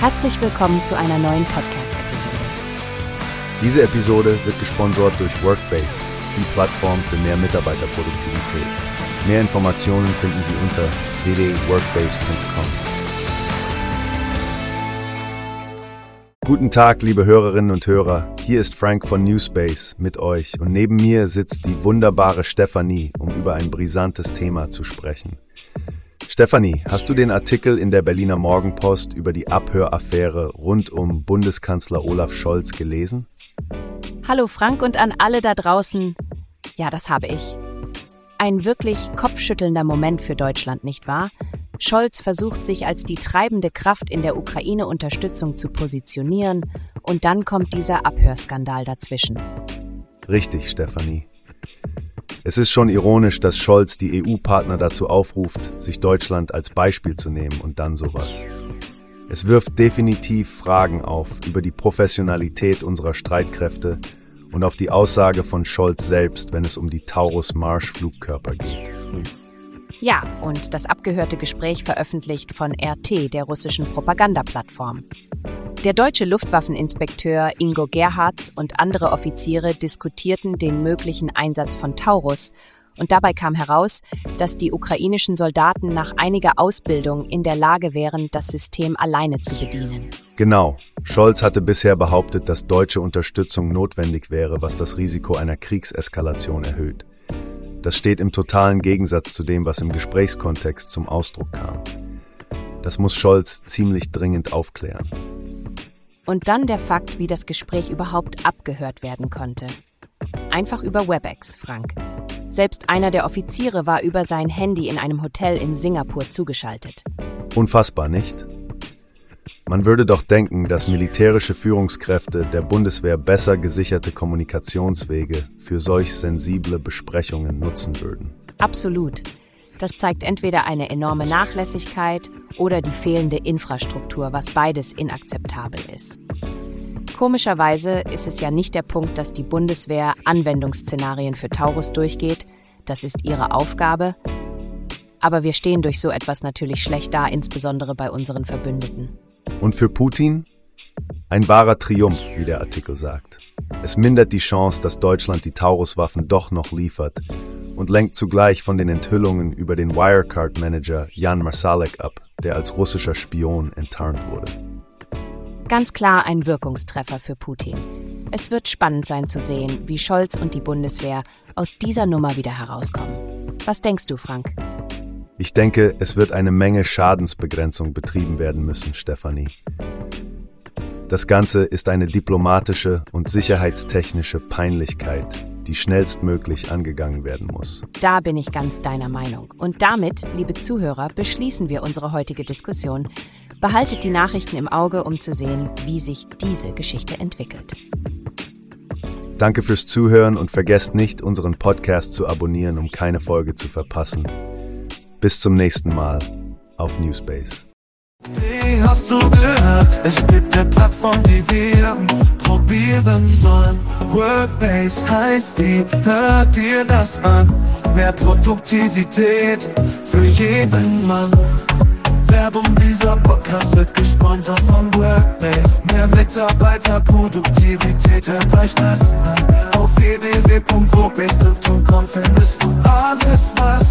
Herzlich willkommen zu einer neuen Podcast-Episode. Diese Episode wird gesponsert durch Workbase, die Plattform für mehr Mitarbeiterproduktivität. Mehr Informationen finden Sie unter www.workbase.com. Guten Tag, liebe Hörerinnen und Hörer. Hier ist Frank von Newspace mit euch und neben mir sitzt die wunderbare Stefanie, um über ein brisantes Thema zu sprechen. Stefanie, hast du den Artikel in der Berliner Morgenpost über die Abhöraffäre rund um Bundeskanzler Olaf Scholz gelesen? Hallo Frank und an alle da draußen. Ja, das habe ich. Ein wirklich kopfschüttelnder Moment für Deutschland, nicht wahr? Scholz versucht sich als die treibende Kraft in der Ukraine-Unterstützung zu positionieren und dann kommt dieser Abhörskandal dazwischen. Richtig, Stefanie. Es ist schon ironisch, dass Scholz die EU-Partner dazu aufruft, sich Deutschland als Beispiel zu nehmen und dann sowas. Es wirft definitiv Fragen auf über die Professionalität unserer Streitkräfte und auf die Aussage von Scholz selbst, wenn es um die Taurus-Marsch-Flugkörper geht. Ja, und das abgehörte Gespräch veröffentlicht von RT, der russischen Propagandaplattform. Der deutsche Luftwaffeninspekteur Ingo Gerhards und andere Offiziere diskutierten den möglichen Einsatz von Taurus, und dabei kam heraus, dass die ukrainischen Soldaten nach einiger Ausbildung in der Lage wären, das System alleine zu bedienen. Genau. Scholz hatte bisher behauptet, dass deutsche Unterstützung notwendig wäre, was das Risiko einer Kriegseskalation erhöht. Das steht im totalen Gegensatz zu dem, was im Gesprächskontext zum Ausdruck kam. Das muss Scholz ziemlich dringend aufklären. Und dann der Fakt, wie das Gespräch überhaupt abgehört werden konnte. Einfach über WebEx, Frank. Selbst einer der Offiziere war über sein Handy in einem Hotel in Singapur zugeschaltet. Unfassbar, nicht? Man würde doch denken, dass militärische Führungskräfte der Bundeswehr besser gesicherte Kommunikationswege für solch sensible Besprechungen nutzen würden. Absolut. Das zeigt entweder eine enorme Nachlässigkeit oder die fehlende Infrastruktur, was beides inakzeptabel ist. Komischerweise ist es ja nicht der Punkt, dass die Bundeswehr Anwendungsszenarien für Taurus durchgeht, das ist ihre Aufgabe, aber wir stehen durch so etwas natürlich schlecht da, insbesondere bei unseren Verbündeten. Und für Putin? Ein wahrer Triumph, wie der Artikel sagt. Es mindert die Chance, dass Deutschland die Tauruswaffen doch noch liefert und lenkt zugleich von den Enthüllungen über den Wirecard-Manager Jan Marsalek ab, der als russischer Spion enttarnt wurde. Ganz klar ein Wirkungstreffer für Putin. Es wird spannend sein zu sehen, wie Scholz und die Bundeswehr aus dieser Nummer wieder herauskommen. Was denkst du, Frank? Ich denke, es wird eine Menge Schadensbegrenzung betrieben werden müssen, Stefanie. Das Ganze ist eine diplomatische und sicherheitstechnische Peinlichkeit, die schnellstmöglich angegangen werden muss. Da bin ich ganz deiner Meinung. Und damit, liebe Zuhörer, beschließen wir unsere heutige Diskussion. Behaltet die Nachrichten im Auge, um zu sehen, wie sich diese Geschichte entwickelt. Danke fürs Zuhören und vergesst nicht, unseren Podcast zu abonnieren, um keine Folge zu verpassen. Bis zum nächsten Mal auf Newspace. Wie hast du gehört? Es gibt eine Plattform, die wir probieren sollen. Workbase heißt die, hört dir das an. Mehr Produktivität für jeden Mann. Werbung dieser Podcast wird gesponsert von Workbase. Mehr Mitarbeiterproduktivität, hört euch das an. Auf www.workbase.com findest du alles, was